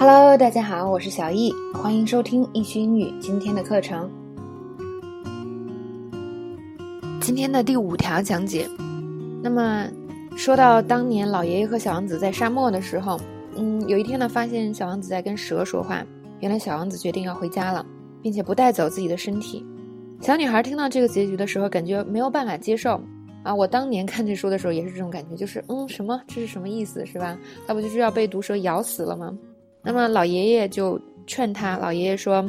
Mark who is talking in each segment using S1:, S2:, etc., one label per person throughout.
S1: Hello，大家好，我是小易，欢迎收听易学英语今天的课程。今天的第五条讲解。那么，说到当年老爷爷和小王子在沙漠的时候，嗯，有一天呢，发现小王子在跟蛇说话。原来小王子决定要回家了，并且不带走自己的身体。小女孩听到这个结局的时候，感觉没有办法接受。啊，我当年看这书的时候也是这种感觉，就是嗯，什么？这是什么意思？是吧？他不就是要被毒蛇咬死了吗？那么老爷爷就劝他，老爷爷说，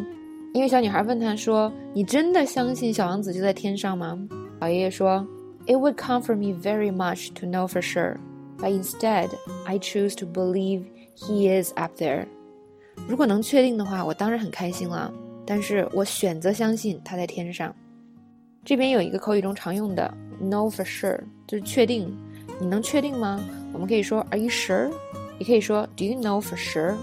S1: 因为小女孩问他说：“你真的相信小王子就在天上吗？”老爷爷说：“It would comfort me very much to know for sure, but instead I choose to believe he is up there。”如果能确定的话，我当然很开心了。但是我选择相信他在天上。这边有一个口语中常用的 “know for sure”，就是确定。你能确定吗？我们可以说 “Are you sure？” 也可以说 “Do you know for sure？”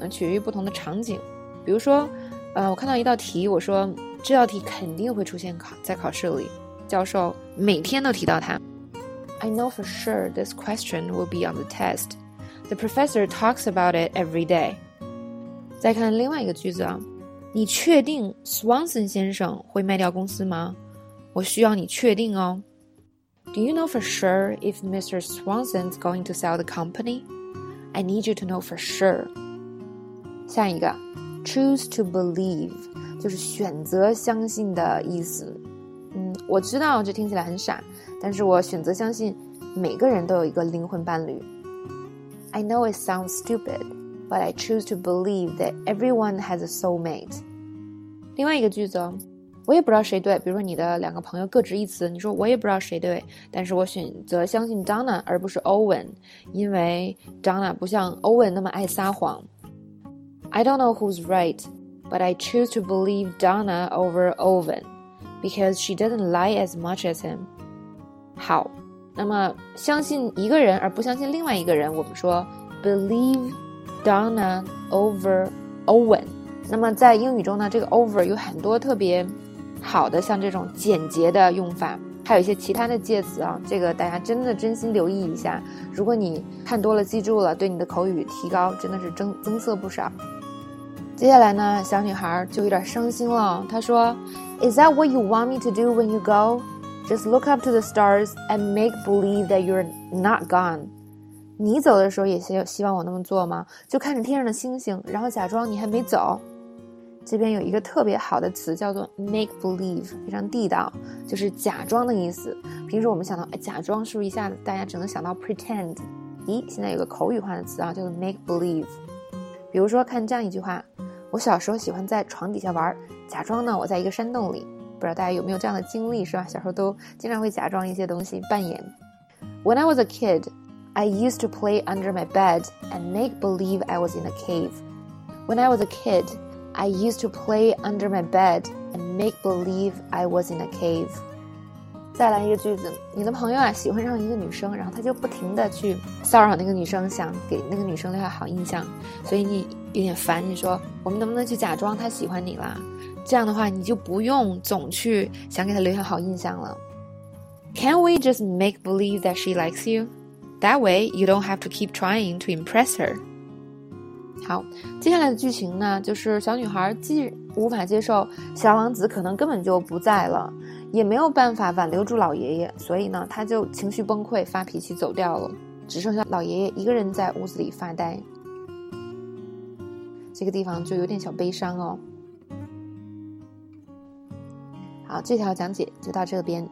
S1: 那取决于不同的场景。比如说，呃，我看到一道题，我说这道题肯定会出现考在考试里，教授每天都提到它。I know for sure this question will be on the test. The professor talks about it every day. 再看另外一个句子啊，你确定 Swanson 先生会卖掉公司吗？我需要你确定哦。Do you know for sure if Mr. Swanson's going to sell the company? I need you to know for sure. 下一个，choose to believe 就是选择相信的意思。嗯，我知道这听起来很傻，但是我选择相信每个人都有一个灵魂伴侣。I know it sounds stupid, but I choose to believe that everyone has a soulmate。另外一个句子，我也不知道谁对。比如说你的两个朋友各执一词，你说我也不知道谁对，但是我选择相信 Donna 而不是 Owen，因为 Donna 不像 Owen 那么爱撒谎。I don't know who's right, but I choose to believe Donna over Owen because she doesn't lie as much as him. 好，那么相信一个人而不相信另外一个人，我们说 believe Donna over Owen。那么在英语中呢，这个 over 有很多特别好的，像这种简洁的用法，还有一些其他的介词啊，这个大家真的真心留意一下。如果你看多了，记住了，对你的口语提高真的是增增色不少。接下来呢，小女孩就有点伤心了。她说：“Is that what you want me to do when you go? Just look up to the stars and make believe that you're not gone。”你走的时候也希希望我那么做吗？就看着天上的星星，然后假装你还没走。这边有一个特别好的词叫做 “make believe”，非常地道，就是假装的意思。平时我们想到哎，假装是不是一下子大家只能想到 pretend？咦，现在有个口语化的词啊，叫做 make believe。比如说，看这样一句话。我小时候喜欢在床底下玩，假装呢我在一个山洞里。不知道大家有没有这样的经历，是吧？小时候都经常会假装一些东西，扮演。When I was a kid, I used to play under my bed and make believe I was in a cave. When I was a kid, I used to play under my bed and make believe I was in a cave. 再来一个句子，你的朋友啊喜欢上一个女生，然后他就不停的去骚扰那个女生，想给那个女生留下好印象，所以你有点烦。你说我们能不能去假装他喜欢你啦？这样的话你就不用总去想给他留下好印象了。Can we just make believe that she likes you? That way you don't have to keep trying to impress her. 好，接下来的剧情呢，就是小女孩既无法接受小王子可能根本就不在了。也没有办法挽留住老爷爷，所以呢，他就情绪崩溃，发脾气走掉了，只剩下老爷爷一个人在屋子里发呆。这个地方就有点小悲伤哦。好，这条讲解就到这边。